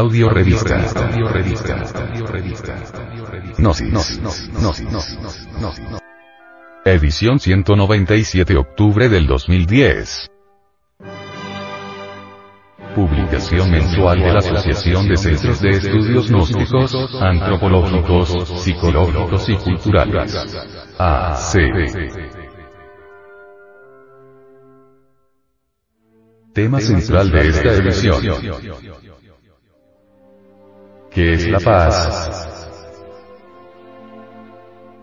Audio revista. Audio revista. Audio revista. Gnosis. Gnosis. Edición 197 octubre del 2010. Publicación mensual de la Asociación de Centros de Estudios Gnósticos, Antropológicos, Psicológicos y Culturales. AC. Tema central de esta edición. ¿Qué es la paz?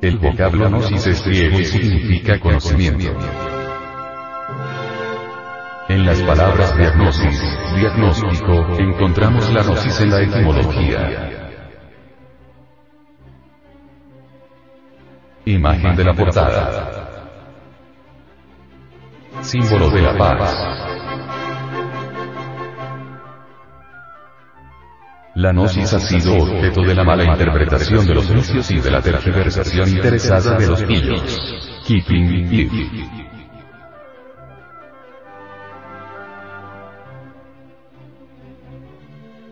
El vocablo gnosis es griego y significa conocimiento. En las palabras diagnosis, diagnóstico, encontramos la gnosis en la etimología. Imagen de la portada. Símbolo de la paz. La gnosis ha sido objeto de la mala interpretación de los necios y de la tergiversación interesada de los pillos. Keeping it.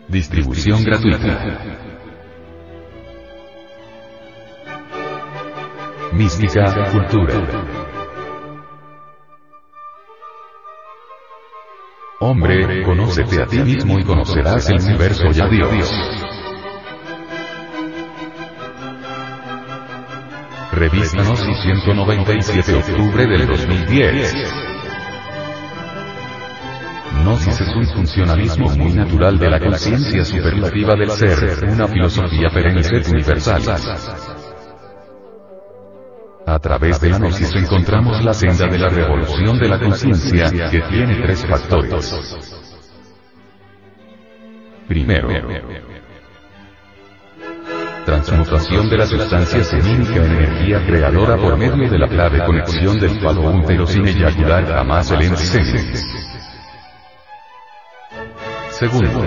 Distribución gratuita. Mística, cultura. Hombre, conócete a ti mismo y conocerás el universo y a Dios. Revista Gnosis 197 octubre del 2010. Gnosis es un funcionalismo muy natural de la conciencia superlativa del ser, una filosofía perenne universal. A través de la gnosis encontramos la senda de la revolución de la conciencia, que tiene tres factores. Primero, transmutación de la sustancia semínica en energía creadora por medio de la clave conexión del falo útero sin eyacular jamás el ente Segundo,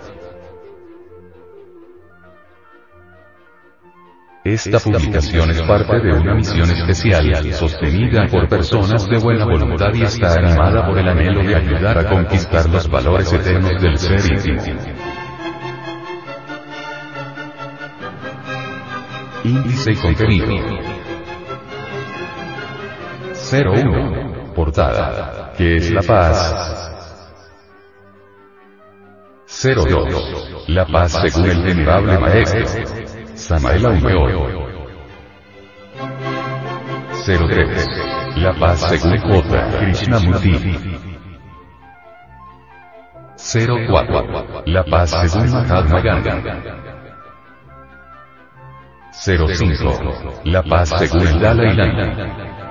Esta publicación es parte de una misión especial, sostenida por personas de buena voluntad y está animada por el anhelo de ayudar a conquistar los valores eternos del ser. Índice y contenido. 01. Portada. ¿Qué es la paz? 02. La paz según el venerable maestro. Samael Aumeor. 03. La paz según J. Krishnamurti. 04. La paz según Mahatma Gandhi. 05. La paz según el Dalai Lama.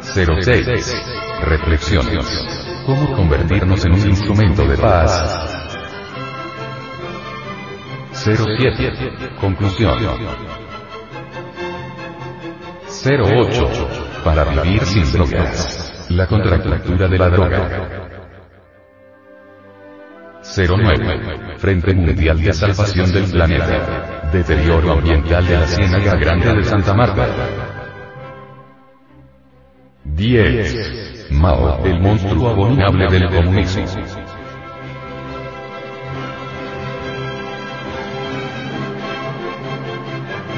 06. Reflexiones. ¿Cómo convertirnos en un instrumento de paz? 07. Conclusión. 08. Para vivir sin drogas. La contracultura de la droga. 09. Frente Mundial de Salvación del Planeta. Deterioro ambiental de la Ciénaga Grande de Santa Marta. 10. Mao, el monstruo abominable del comunismo.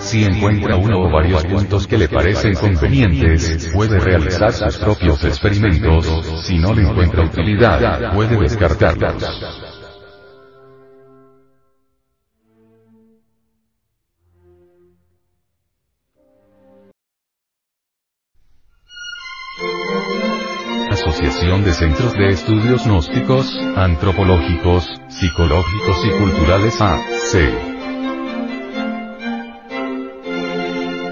Si encuentra uno o varios puntos que le parecen convenientes, puede realizar sus propios experimentos, si no le encuentra utilidad, puede descartarlos. Asociación de Centros de Estudios Gnósticos, Antropológicos, Psicológicos y Culturales AC.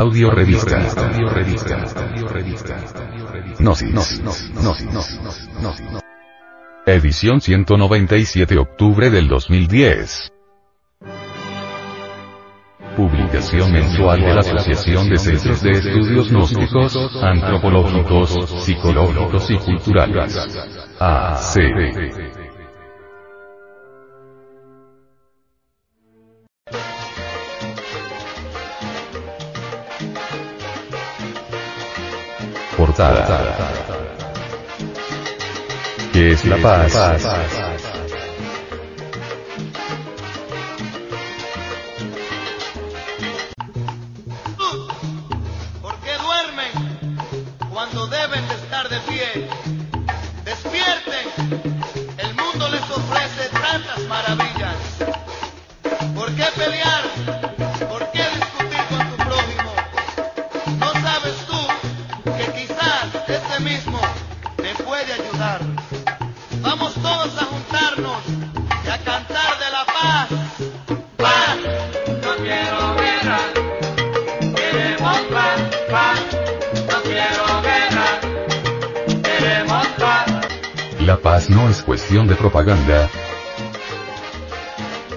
Audio revista. Audio revista. Audio revista. Gnosis. Edición 197 octubre del 2010. Publicación mensual de la Asociación de Centros de Estudios Gnósticos, Antropológicos, Psicológicos y Culturales. AC. Portada. ¿Qué es la paz? ¿Por qué duermen cuando deben de estar de pie? De propaganda,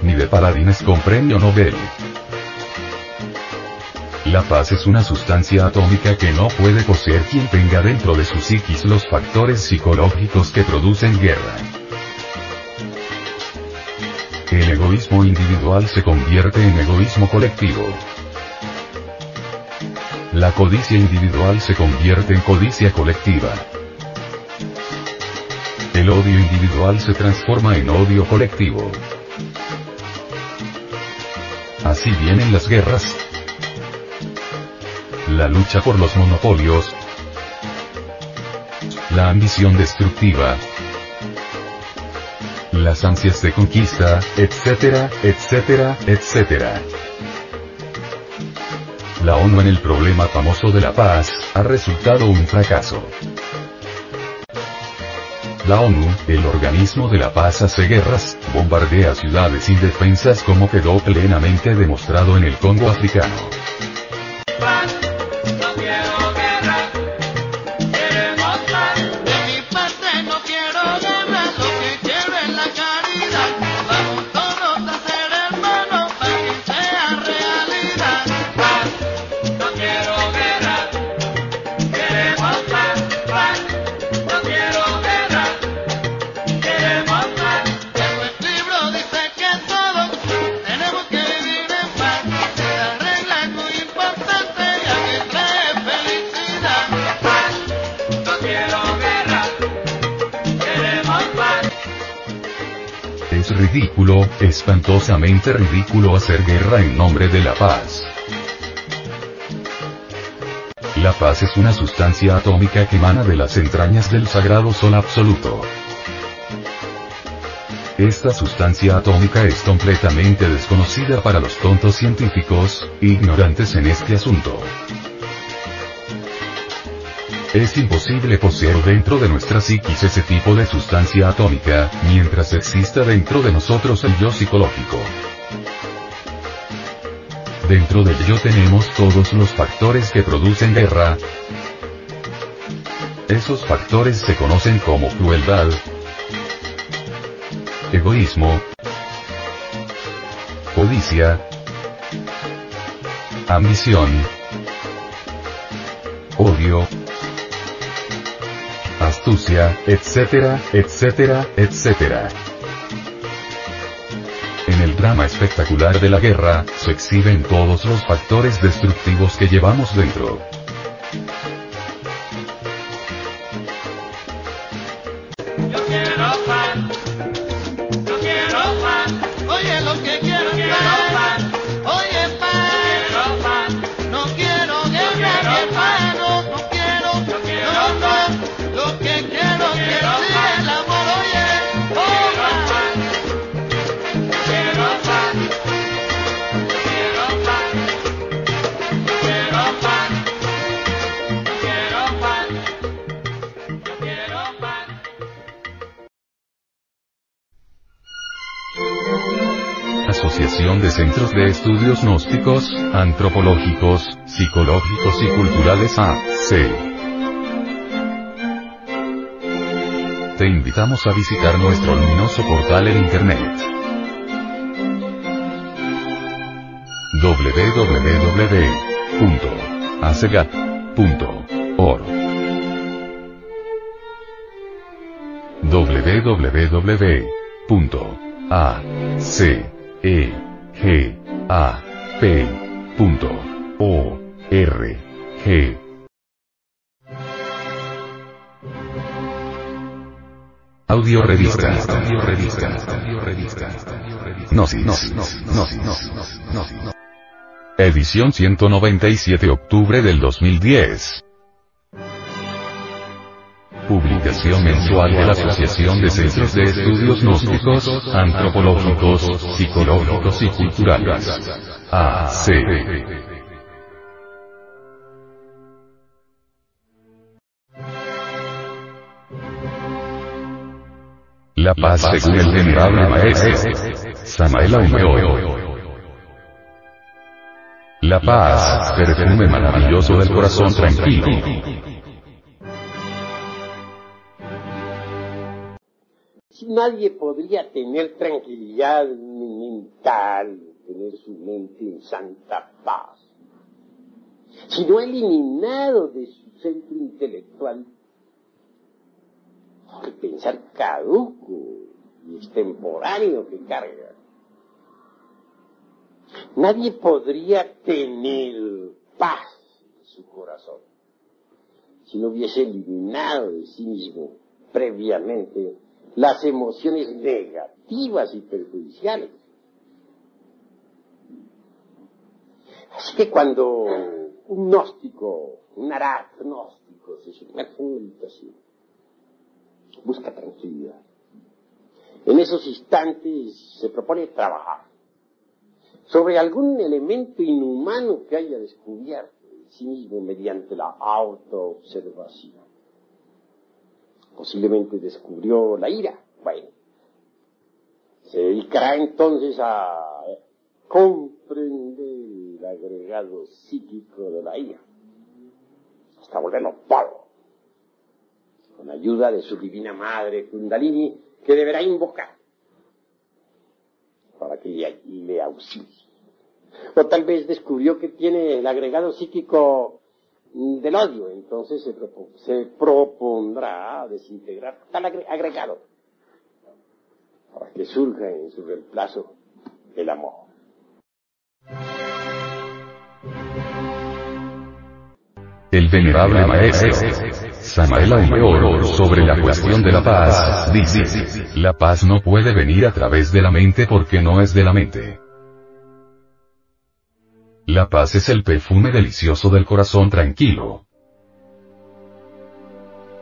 ni de paladines con premio Nobel. La paz es una sustancia atómica que no puede poseer quien tenga dentro de su psiquis los factores psicológicos que producen guerra. El egoísmo individual se convierte en egoísmo colectivo. La codicia individual se convierte en codicia colectiva. El odio individual se transforma en odio colectivo. Así vienen las guerras. La lucha por los monopolios. La ambición destructiva. Las ansias de conquista, etcétera, etcétera, etcétera. La ONU en el problema famoso de la paz, ha resultado un fracaso. La ONU, el organismo de la paz hace guerras, bombardea ciudades indefensas como quedó plenamente demostrado en el Congo africano. Ridículo, espantosamente ridículo hacer guerra en nombre de la paz. La paz es una sustancia atómica que emana de las entrañas del sagrado sol absoluto. Esta sustancia atómica es completamente desconocida para los tontos científicos, ignorantes en este asunto. Es imposible poseer dentro de nuestra psiquis ese tipo de sustancia atómica, mientras exista dentro de nosotros el yo psicológico. Dentro del yo tenemos todos los factores que producen guerra. Esos factores se conocen como crueldad, egoísmo, codicia, ambición, odio, astucia, etcétera, etcétera, etcétera. En el drama espectacular de la guerra, se exhiben todos los factores destructivos que llevamos dentro. De Estudios Gnósticos, Antropológicos, Psicológicos y Culturales AC. Te invitamos a visitar nuestro luminoso portal en Internet. www.acegap.org www.acegap.org Audio revista. Audio revista. Audio revista. Gnosis. Gnosis. Edición 197 octubre del 2010. Publicación mensual de la Asociación de Centros de Estudios Gnósticos, Antropológicos, Psicológicos y Culturales. AC. La paz según el venerable maestro. Samael Aumeor. La paz, perfume maravilloso del corazón tranquilo. Nadie podría tener tranquilidad mental, tener su mente en santa paz, si no ha eliminado de su centro intelectual el pensar caduco y extemporáneo que carga. Nadie podría tener paz en su corazón si no hubiese eliminado de sí mismo previamente las emociones negativas y perjudiciales. Así que cuando un gnóstico, un gnóstico se sumerge en meditación, busca tranquilidad. En esos instantes se propone trabajar sobre algún elemento inhumano que haya descubierto en sí mismo mediante la autoobservación. Posiblemente descubrió la ira. Bueno, se dedicará entonces a comprender el agregado psíquico de la ira, hasta volverlo polvo con ayuda de su divina madre Kundalini, que deberá invocar para que le, le auxilie. O tal vez descubrió que tiene el agregado psíquico del odio, entonces se, propo- se propondrá desintegrar tal agre- agregado para que surja en su reemplazo el amor. El venerable maestro Samael Aumeor sobre la cuestión de la paz dice, la paz no puede venir a través de la mente porque no es de la mente. La paz es el perfume delicioso del corazón tranquilo.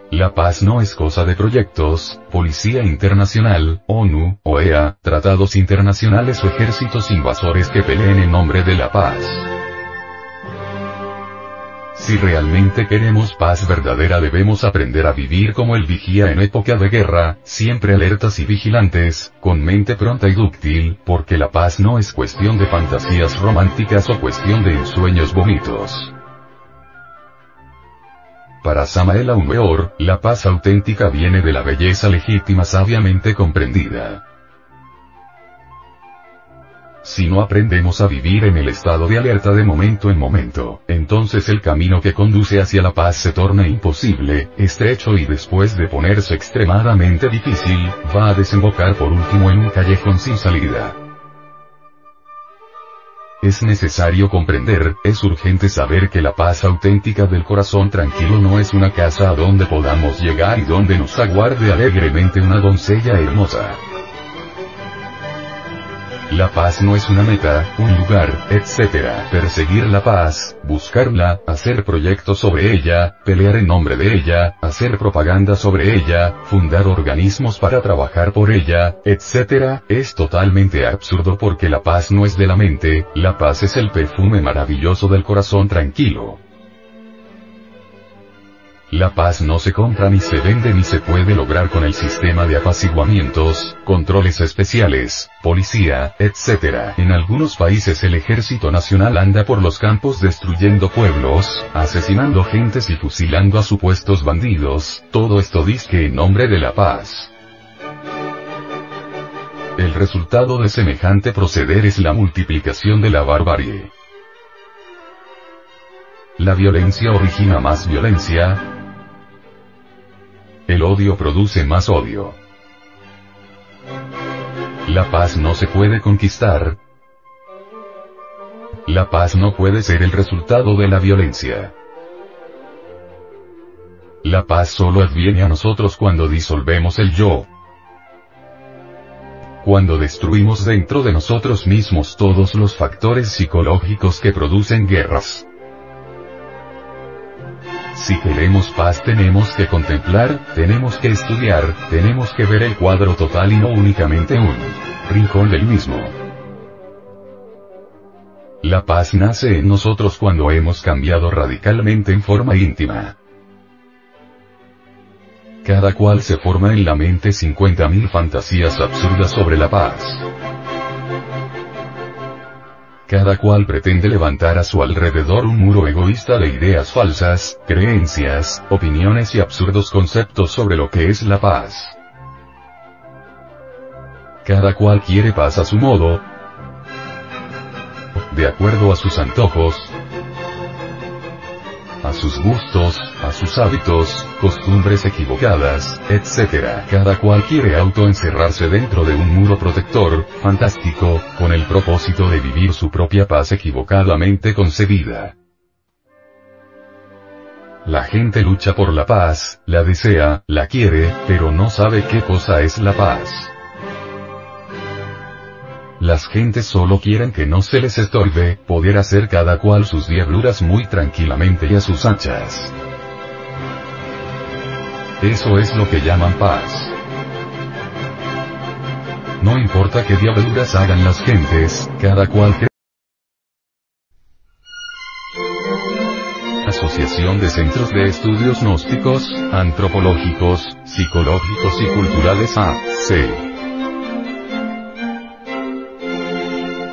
La paz no es cosa de proyectos, Policía Internacional, ONU, OEA, tratados internacionales o ejércitos invasores que peleen en nombre de la paz. Si realmente queremos paz verdadera debemos aprender a vivir como el vigía en época de guerra, siempre alertas y vigilantes, con mente pronta y dúctil, porque la paz no es cuestión de fantasías románticas o cuestión de ensueños bonitos. Para Samael Aumeor, la paz auténtica viene de la belleza legítima sabiamente comprendida. Si no aprendemos a vivir en el estado de alerta de momento en momento, entonces el camino que conduce hacia la paz se torna imposible, estrecho y después de ponerse extremadamente difícil, va a desembocar por último en un callejón sin salida. Es necesario comprender, es urgente saber que la paz auténtica del corazón tranquilo no es una casa a donde podamos llegar y donde nos aguarde alegremente una doncella hermosa. La paz no es una meta, un lugar, etc. Perseguir la paz, buscarla, hacer proyectos sobre ella, pelear en nombre de ella, hacer propaganda sobre ella, fundar organismos para trabajar por ella, etc. Es totalmente absurdo porque la paz no es de la mente, la paz es el perfume maravilloso del corazón tranquilo. La paz no se compra ni se vende ni se puede lograr con el sistema de apaciguamientos, controles especiales, policía, etc. En algunos países el ejército nacional anda por los campos destruyendo pueblos, asesinando gentes y fusilando a supuestos bandidos, todo esto dice en nombre de la paz. El resultado de semejante proceder es la multiplicación de la barbarie. La violencia origina más violencia, el odio produce más odio. La paz no se puede conquistar. La paz no puede ser el resultado de la violencia. La paz solo adviene a nosotros cuando disolvemos el yo. Cuando destruimos dentro de nosotros mismos todos los factores psicológicos que producen guerras. Si queremos paz tenemos que contemplar, tenemos que estudiar, tenemos que ver el cuadro total y no únicamente un rincón del mismo. La paz nace en nosotros cuando hemos cambiado radicalmente en forma íntima. Cada cual se forma en la mente 50.000 fantasías absurdas sobre la paz. Cada cual pretende levantar a su alrededor un muro egoísta de ideas falsas, creencias, opiniones y absurdos conceptos sobre lo que es la paz. Cada cual quiere paz a su modo, de acuerdo a sus antojos, a sus gustos, a sus hábitos, costumbres equivocadas, etc. Cada cual quiere autoencerrarse dentro de un muro protector, fantástico, con el propósito de vivir su propia paz equivocadamente concebida. La gente lucha por la paz, la desea, la quiere, pero no sabe qué cosa es la paz. Las gentes solo quieren que no se les estorbe, poder hacer cada cual sus diabluras muy tranquilamente y a sus anchas. Eso es lo que llaman paz. No importa qué diabluras hagan las gentes, cada cual cree. Asociación de Centros de Estudios Gnósticos, Antropológicos, Psicológicos y Culturales AC.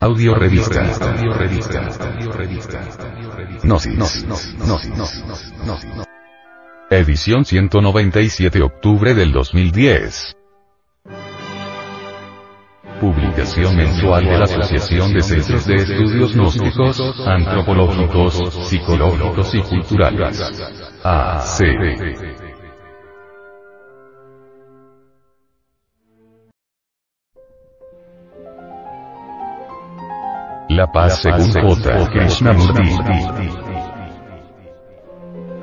Audio revista. Audio revista. Audio revista. Gnosis. Edición 197 octubre del 2010. Publicación mensual de la Asociación de Centros de Estudios Gnósticos, Antropológicos, Psicológicos y Culturales. AC. La paz según J. Krishnamurti.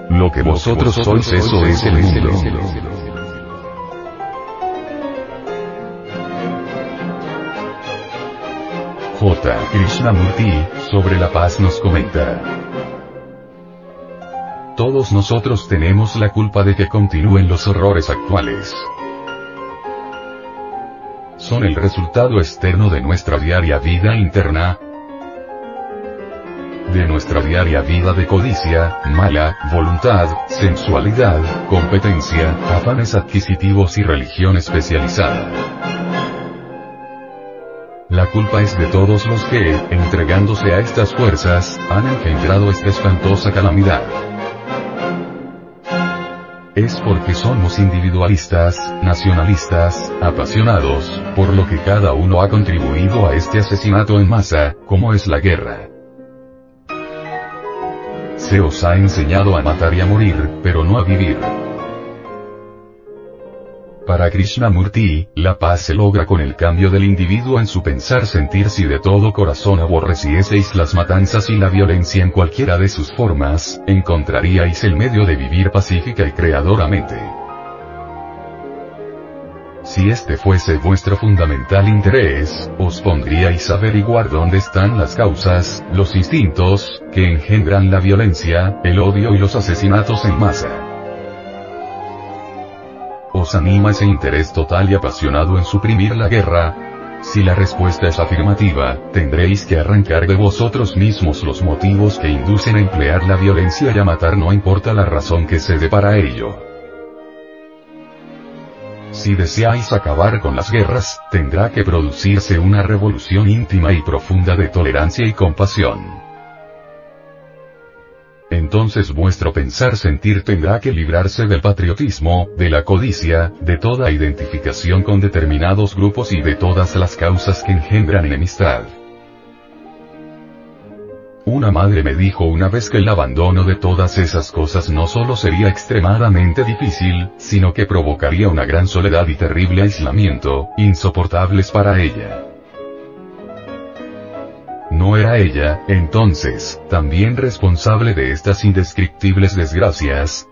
Lo que vosotros sois eso es el mundo. J. Krishnamurti, sobre la paz nos comenta. Todos nosotros tenemos la culpa de que continúen los horrores actuales. Son el resultado externo de nuestra diaria vida interna, de nuestra diaria vida de codicia, mala, voluntad, sensualidad, competencia, afanes adquisitivos y religión especializada. La culpa es de todos los que, entregándose a estas fuerzas, han engendrado esta espantosa calamidad. Es porque somos individualistas, nacionalistas, apasionados, por lo que cada uno ha contribuido a este asesinato en masa, como es la guerra. Se os ha enseñado a matar y a morir, pero no a vivir. Para Krishnamurti, la paz se logra con el cambio del individuo en su pensar sentir si de todo corazón aborrecieseis las matanzas y la violencia en cualquiera de sus formas, encontraríais el medio de vivir pacífica y creadoramente. Si este fuese vuestro fundamental interés, os pondríais a averiguar dónde están las causas, los instintos, que engendran la violencia, el odio y los asesinatos en masa os anima ese interés total y apasionado en suprimir la guerra? Si la respuesta es afirmativa, tendréis que arrancar de vosotros mismos los motivos que inducen a emplear la violencia y a matar no importa la razón que se dé para ello. Si deseáis acabar con las guerras, tendrá que producirse una revolución íntima y profunda de tolerancia y compasión entonces vuestro pensar sentir tendrá que librarse del patriotismo, de la codicia, de toda identificación con determinados grupos y de todas las causas que engendran enemistad. Una madre me dijo una vez que el abandono de todas esas cosas no solo sería extremadamente difícil, sino que provocaría una gran soledad y terrible aislamiento, insoportables para ella. ¿No era ella, entonces, también responsable de estas indescriptibles desgracias?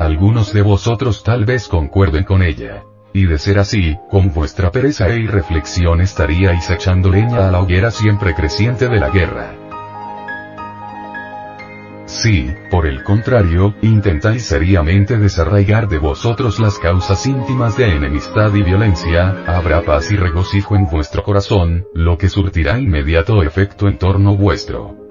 Algunos de vosotros tal vez concuerden con ella. Y de ser así, con vuestra pereza e irreflexión estaríais echando leña a la hoguera siempre creciente de la guerra. Si, por el contrario, intentáis seriamente desarraigar de vosotros las causas íntimas de enemistad y violencia, habrá paz y regocijo en vuestro corazón, lo que surtirá inmediato efecto en torno vuestro.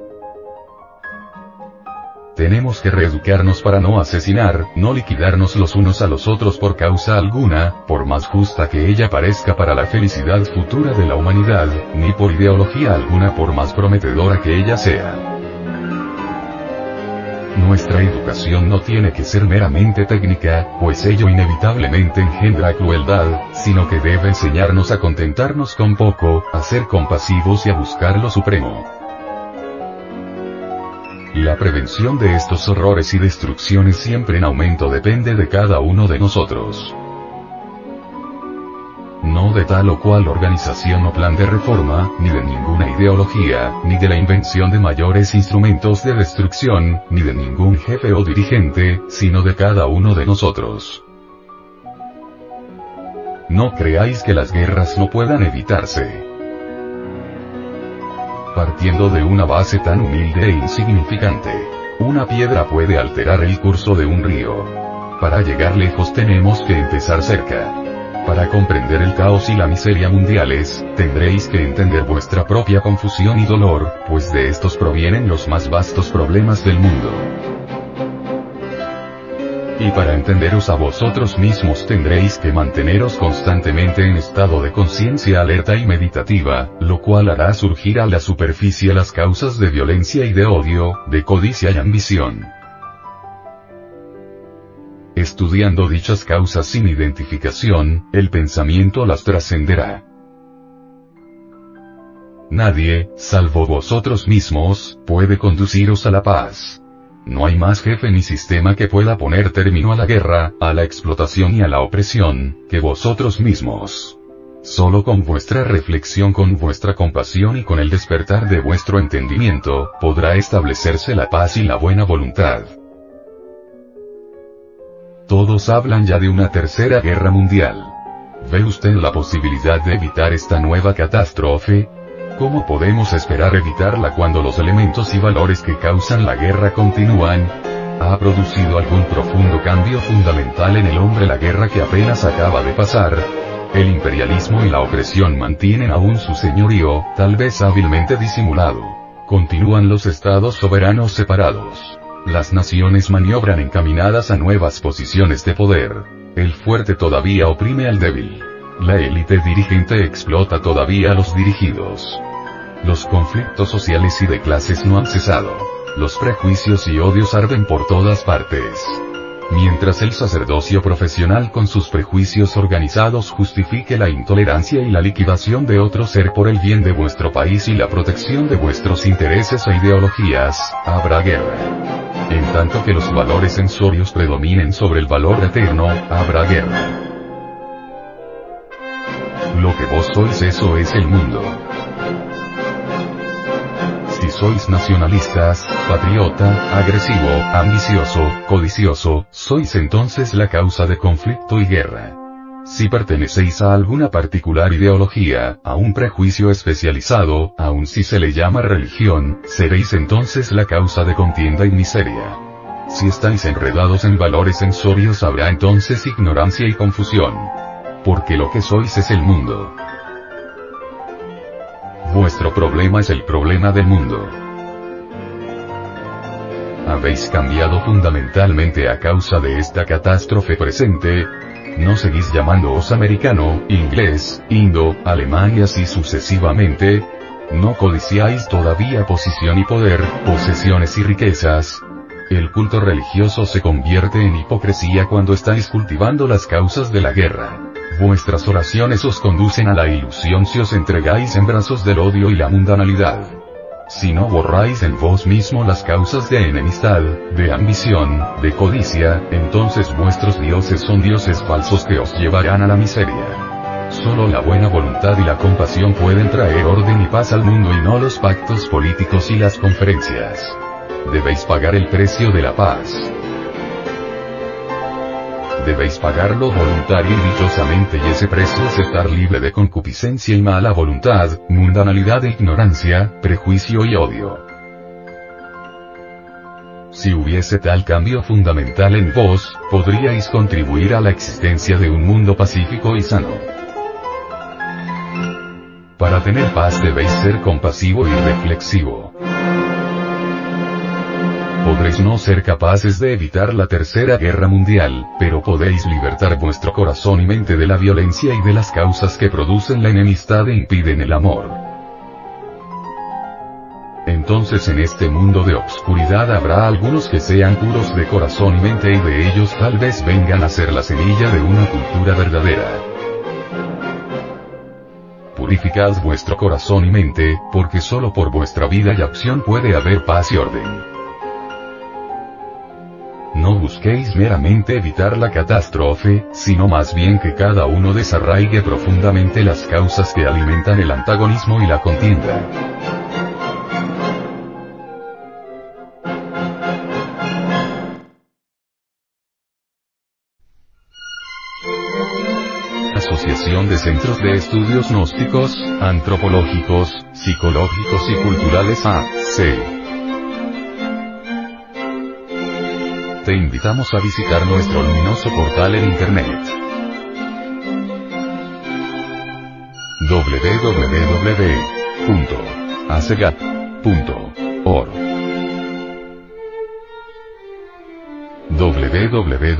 Tenemos que reeducarnos para no asesinar, no liquidarnos los unos a los otros por causa alguna, por más justa que ella parezca para la felicidad futura de la humanidad, ni por ideología alguna por más prometedora que ella sea. Nuestra educación no tiene que ser meramente técnica, pues ello inevitablemente engendra crueldad, sino que debe enseñarnos a contentarnos con poco, a ser compasivos y a buscar lo supremo. La prevención de estos horrores y destrucciones siempre en aumento depende de cada uno de nosotros no de tal o cual organización o plan de reforma, ni de ninguna ideología, ni de la invención de mayores instrumentos de destrucción, ni de ningún jefe o dirigente, sino de cada uno de nosotros. No creáis que las guerras no puedan evitarse. Partiendo de una base tan humilde e insignificante, una piedra puede alterar el curso de un río. Para llegar lejos tenemos que empezar cerca. Para comprender el caos y la miseria mundiales, tendréis que entender vuestra propia confusión y dolor, pues de estos provienen los más vastos problemas del mundo. Y para entenderos a vosotros mismos tendréis que manteneros constantemente en estado de conciencia alerta y meditativa, lo cual hará surgir a la superficie las causas de violencia y de odio, de codicia y ambición. Estudiando dichas causas sin identificación, el pensamiento las trascenderá. Nadie, salvo vosotros mismos, puede conduciros a la paz. No hay más jefe ni sistema que pueda poner término a la guerra, a la explotación y a la opresión, que vosotros mismos. Solo con vuestra reflexión, con vuestra compasión y con el despertar de vuestro entendimiento, podrá establecerse la paz y la buena voluntad. Todos hablan ya de una tercera guerra mundial. ¿Ve usted la posibilidad de evitar esta nueva catástrofe? ¿Cómo podemos esperar evitarla cuando los elementos y valores que causan la guerra continúan? ¿Ha producido algún profundo cambio fundamental en el hombre la guerra que apenas acaba de pasar? El imperialismo y la opresión mantienen aún su señorío, tal vez hábilmente disimulado. Continúan los estados soberanos separados. Las naciones maniobran encaminadas a nuevas posiciones de poder. El fuerte todavía oprime al débil. La élite dirigente explota todavía a los dirigidos. Los conflictos sociales y de clases no han cesado. Los prejuicios y odios arden por todas partes. Mientras el sacerdocio profesional con sus prejuicios organizados justifique la intolerancia y la liquidación de otro ser por el bien de vuestro país y la protección de vuestros intereses e ideologías, habrá guerra. En tanto que los valores sensorios predominen sobre el valor eterno, habrá guerra. Lo que vos sois eso es el mundo. Si sois nacionalistas, patriota, agresivo, ambicioso, codicioso, sois entonces la causa de conflicto y guerra. Si pertenecéis a alguna particular ideología, a un prejuicio especializado, aun si se le llama religión, seréis entonces la causa de contienda y miseria. Si estáis enredados en valores sensorios habrá entonces ignorancia y confusión. Porque lo que sois es el mundo. Vuestro problema es el problema del mundo. Habéis cambiado fundamentalmente a causa de esta catástrofe presente. No seguís llamándoos americano, inglés, indo, alemán y así sucesivamente. No codiciáis todavía posición y poder, posesiones y riquezas. El culto religioso se convierte en hipocresía cuando estáis cultivando las causas de la guerra. Vuestras oraciones os conducen a la ilusión si os entregáis en brazos del odio y la mundanalidad. Si no borráis en vos mismo las causas de enemistad, de ambición, de codicia, entonces vuestros dioses son dioses falsos que os llevarán a la miseria. Solo la buena voluntad y la compasión pueden traer orden y paz al mundo y no los pactos políticos y las conferencias. Debéis pagar el precio de la paz debéis pagarlo voluntaria y dichosamente y ese precio es estar libre de concupiscencia y mala voluntad, mundanalidad e ignorancia, prejuicio y odio. Si hubiese tal cambio fundamental en vos, podríais contribuir a la existencia de un mundo pacífico y sano. Para tener paz debéis ser compasivo y reflexivo podréis no ser capaces de evitar la tercera guerra mundial, pero podéis libertar vuestro corazón y mente de la violencia y de las causas que producen la enemistad e impiden el amor. Entonces en este mundo de obscuridad habrá algunos que sean puros de corazón y mente y de ellos tal vez vengan a ser la semilla de una cultura verdadera. Purificad vuestro corazón y mente, porque solo por vuestra vida y acción puede haber paz y orden. No busquéis meramente evitar la catástrofe, sino más bien que cada uno desarraigue profundamente las causas que alimentan el antagonismo y la contienda. Asociación de Centros de Estudios Gnósticos, Antropológicos, Psicológicos y Culturales A.C. te invitamos a visitar nuestro luminoso portal en Internet. www.acegat.org www.acegap.org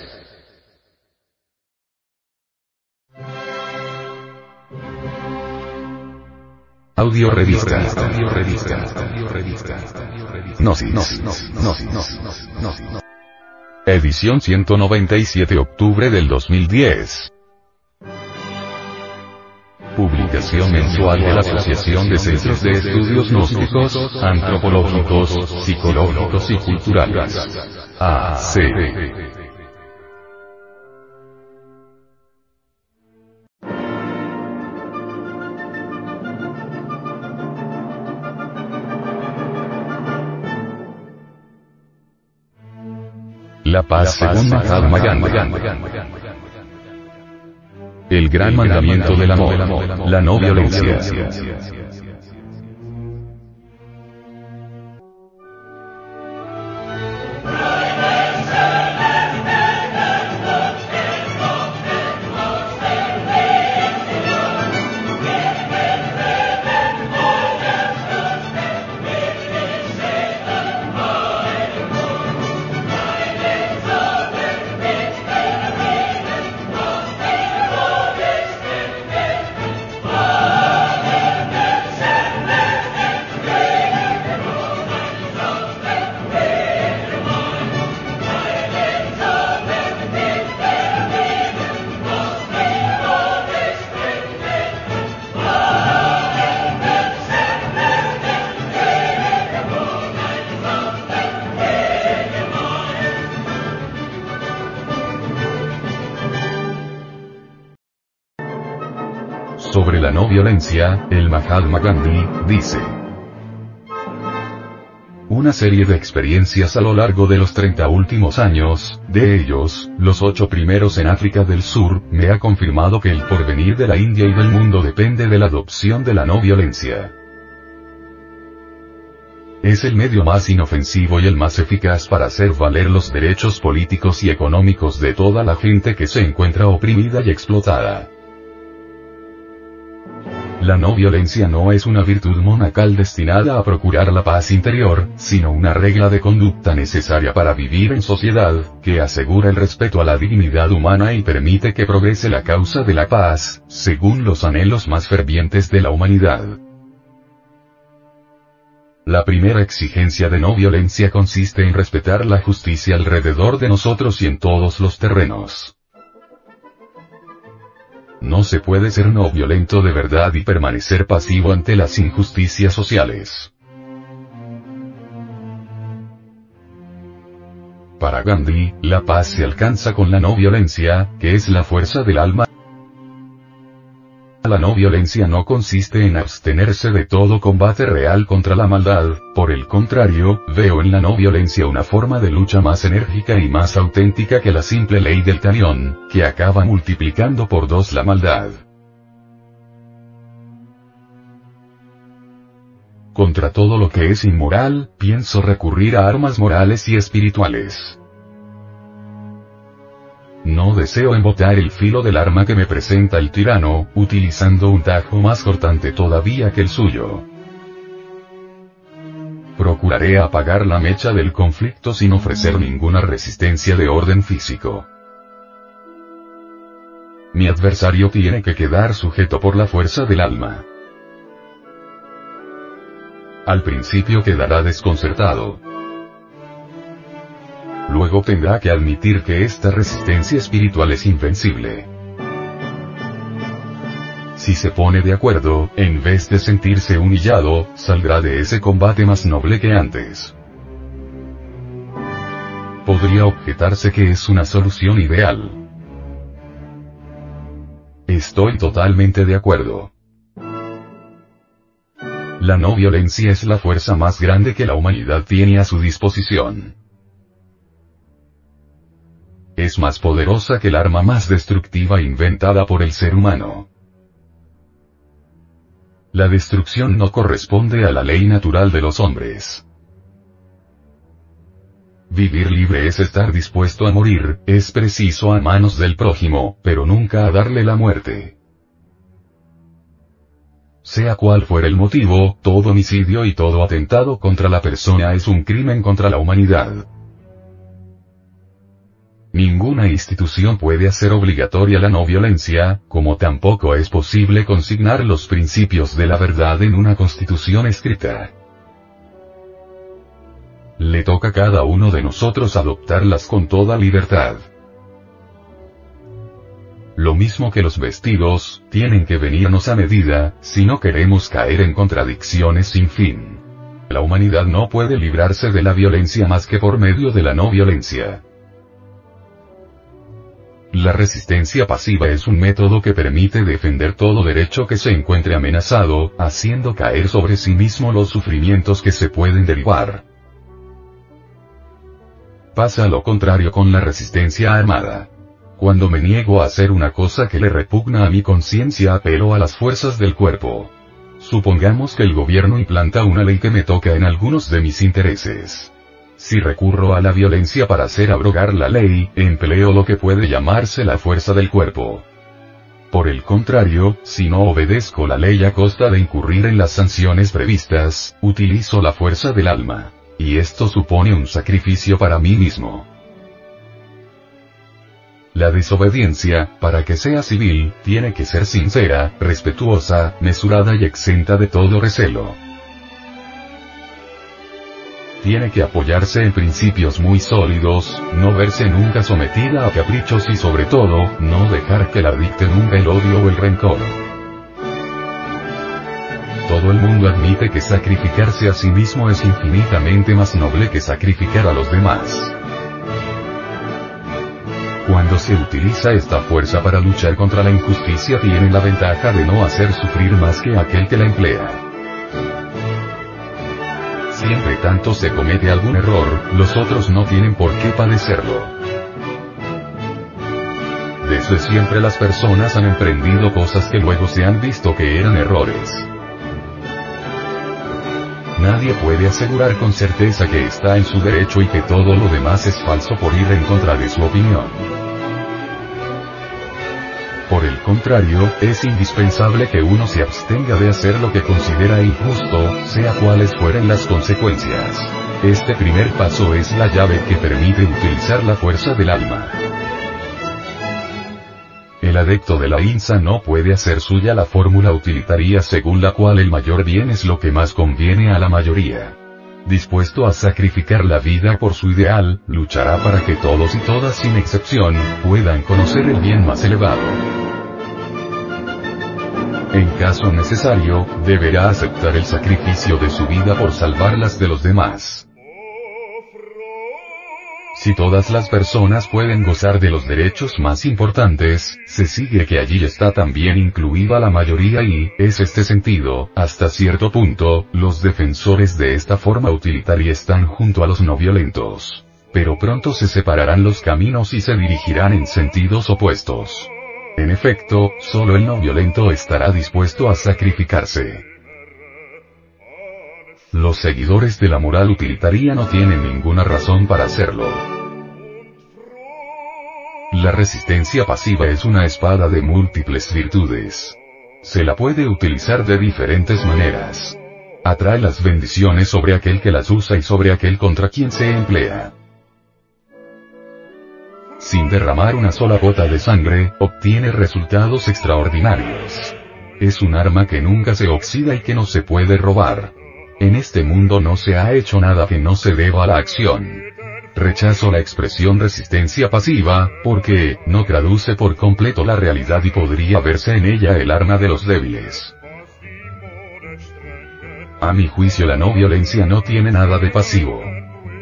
Audio revista. Audio revista. Audio revista. Edición 197 octubre del 2010. Publicación mensual de la Asociación de Centros de Estudios Gnósticos, Antropológicos, Psicológicos y Culturales. AC. La paz según Mahatma Gandhi. El gran mandamiento del amor, la no violencia. El Mahatma Gandhi, dice. Una serie de experiencias a lo largo de los 30 últimos años, de ellos, los ocho primeros en África del Sur, me ha confirmado que el porvenir de la India y del mundo depende de la adopción de la no violencia. Es el medio más inofensivo y el más eficaz para hacer valer los derechos políticos y económicos de toda la gente que se encuentra oprimida y explotada. La no violencia no es una virtud monacal destinada a procurar la paz interior, sino una regla de conducta necesaria para vivir en sociedad, que asegura el respeto a la dignidad humana y permite que progrese la causa de la paz, según los anhelos más fervientes de la humanidad. La primera exigencia de no violencia consiste en respetar la justicia alrededor de nosotros y en todos los terrenos. No se puede ser no violento de verdad y permanecer pasivo ante las injusticias sociales. Para Gandhi, la paz se alcanza con la no violencia, que es la fuerza del alma. La no violencia no consiste en abstenerse de todo combate real contra la maldad, por el contrario, veo en la no violencia una forma de lucha más enérgica y más auténtica que la simple ley del cañón, que acaba multiplicando por dos la maldad. Contra todo lo que es inmoral, pienso recurrir a armas morales y espirituales. No deseo embotar el filo del arma que me presenta el tirano, utilizando un tajo más cortante todavía que el suyo. Procuraré apagar la mecha del conflicto sin ofrecer ninguna resistencia de orden físico. Mi adversario tiene que quedar sujeto por la fuerza del alma. Al principio quedará desconcertado. Luego tendrá que admitir que esta resistencia espiritual es invencible. Si se pone de acuerdo, en vez de sentirse humillado, saldrá de ese combate más noble que antes. Podría objetarse que es una solución ideal. Estoy totalmente de acuerdo. La no violencia es la fuerza más grande que la humanidad tiene a su disposición. Es más poderosa que el arma más destructiva inventada por el ser humano. La destrucción no corresponde a la ley natural de los hombres. Vivir libre es estar dispuesto a morir, es preciso a manos del prójimo, pero nunca a darle la muerte. Sea cual fuera el motivo, todo homicidio y todo atentado contra la persona es un crimen contra la humanidad. Ninguna institución puede hacer obligatoria la no violencia, como tampoco es posible consignar los principios de la verdad en una constitución escrita. Le toca a cada uno de nosotros adoptarlas con toda libertad. Lo mismo que los vestidos, tienen que venirnos a medida, si no queremos caer en contradicciones sin fin. La humanidad no puede librarse de la violencia más que por medio de la no violencia. La resistencia pasiva es un método que permite defender todo derecho que se encuentre amenazado, haciendo caer sobre sí mismo los sufrimientos que se pueden derivar. Pasa lo contrario con la resistencia armada. Cuando me niego a hacer una cosa que le repugna a mi conciencia apelo a las fuerzas del cuerpo. Supongamos que el gobierno implanta una ley que me toca en algunos de mis intereses. Si recurro a la violencia para hacer abrogar la ley, empleo lo que puede llamarse la fuerza del cuerpo. Por el contrario, si no obedezco la ley a costa de incurrir en las sanciones previstas, utilizo la fuerza del alma. Y esto supone un sacrificio para mí mismo. La desobediencia, para que sea civil, tiene que ser sincera, respetuosa, mesurada y exenta de todo recelo. Tiene que apoyarse en principios muy sólidos, no verse nunca sometida a caprichos y sobre todo, no dejar que la dicte nunca el odio o el rencor. Todo el mundo admite que sacrificarse a sí mismo es infinitamente más noble que sacrificar a los demás. Cuando se utiliza esta fuerza para luchar contra la injusticia tiene la ventaja de no hacer sufrir más que aquel que la emplea. Siempre tanto se comete algún error, los otros no tienen por qué padecerlo. Desde siempre las personas han emprendido cosas que luego se han visto que eran errores. Nadie puede asegurar con certeza que está en su derecho y que todo lo demás es falso por ir en contra de su opinión. Por el contrario, es indispensable que uno se abstenga de hacer lo que considera injusto, sea cuales fueren las consecuencias. Este primer paso es la llave que permite utilizar la fuerza del alma. El adepto de la INSA no puede hacer suya la fórmula utilitaria según la cual el mayor bien es lo que más conviene a la mayoría. Dispuesto a sacrificar la vida por su ideal, luchará para que todos y todas sin excepción, puedan conocer el bien más elevado. En caso necesario, deberá aceptar el sacrificio de su vida por salvarlas de los demás. Si todas las personas pueden gozar de los derechos más importantes, se sigue que allí está también incluida la mayoría y, es este sentido, hasta cierto punto, los defensores de esta forma utilitaria están junto a los no violentos. Pero pronto se separarán los caminos y se dirigirán en sentidos opuestos. En efecto, solo el no violento estará dispuesto a sacrificarse. Los seguidores de la moral utilitaria no tienen ninguna razón para hacerlo. La resistencia pasiva es una espada de múltiples virtudes. Se la puede utilizar de diferentes maneras. Atrae las bendiciones sobre aquel que las usa y sobre aquel contra quien se emplea. Sin derramar una sola gota de sangre, obtiene resultados extraordinarios. Es un arma que nunca se oxida y que no se puede robar. En este mundo no se ha hecho nada que no se deba a la acción. Rechazo la expresión resistencia pasiva, porque, no traduce por completo la realidad y podría verse en ella el arma de los débiles. A mi juicio la no violencia no tiene nada de pasivo.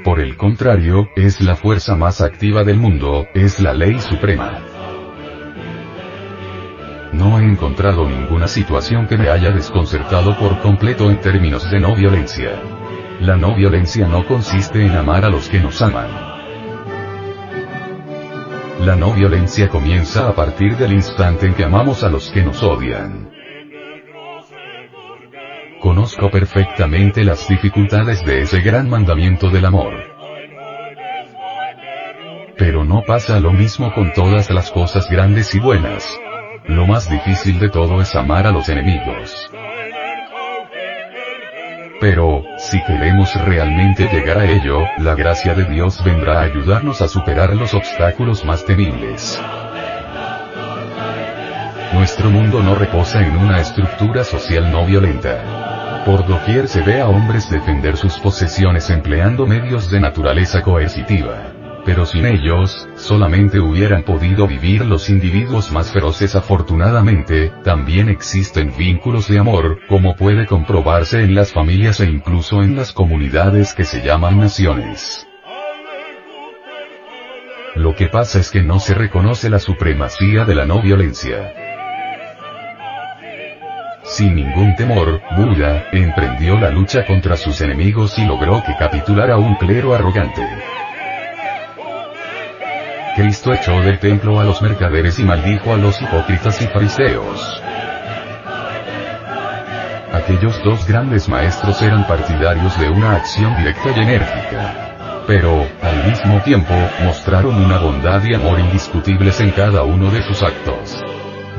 Por el contrario, es la fuerza más activa del mundo, es la ley suprema. No he encontrado ninguna situación que me haya desconcertado por completo en términos de no violencia. La no violencia no consiste en amar a los que nos aman. La no violencia comienza a partir del instante en que amamos a los que nos odian. Conozco perfectamente las dificultades de ese gran mandamiento del amor. Pero no pasa lo mismo con todas las cosas grandes y buenas. Lo más difícil de todo es amar a los enemigos. Pero, si queremos realmente llegar a ello, la gracia de Dios vendrá a ayudarnos a superar los obstáculos más temibles. Nuestro mundo no reposa en una estructura social no violenta. Por doquier se ve a hombres defender sus posesiones empleando medios de naturaleza coercitiva pero sin ellos, solamente hubieran podido vivir los individuos más feroces. Afortunadamente, también existen vínculos de amor, como puede comprobarse en las familias e incluso en las comunidades que se llaman naciones. Lo que pasa es que no se reconoce la supremacía de la no violencia. Sin ningún temor, Buda, emprendió la lucha contra sus enemigos y logró que capitulara un clero arrogante. Cristo echó del templo a los mercaderes y maldijo a los hipócritas y fariseos. Aquellos dos grandes maestros eran partidarios de una acción directa y enérgica. Pero, al mismo tiempo, mostraron una bondad y amor indiscutibles en cada uno de sus actos.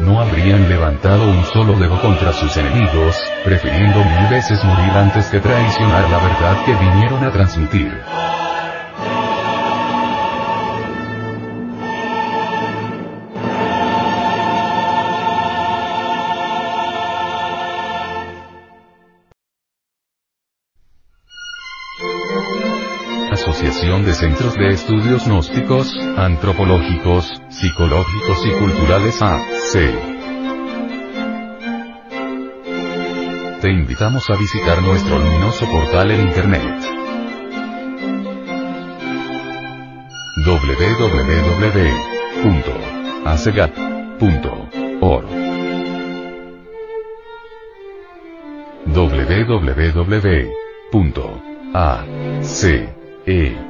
No habrían levantado un solo dedo contra sus enemigos, prefiriendo mil veces morir antes que traicionar la verdad que vinieron a transmitir. Centros de Estudios Gnósticos, Antropológicos, Psicológicos y Culturales AC. Te invitamos a visitar nuestro luminoso portal en Internet. www.acegat.org www.ac e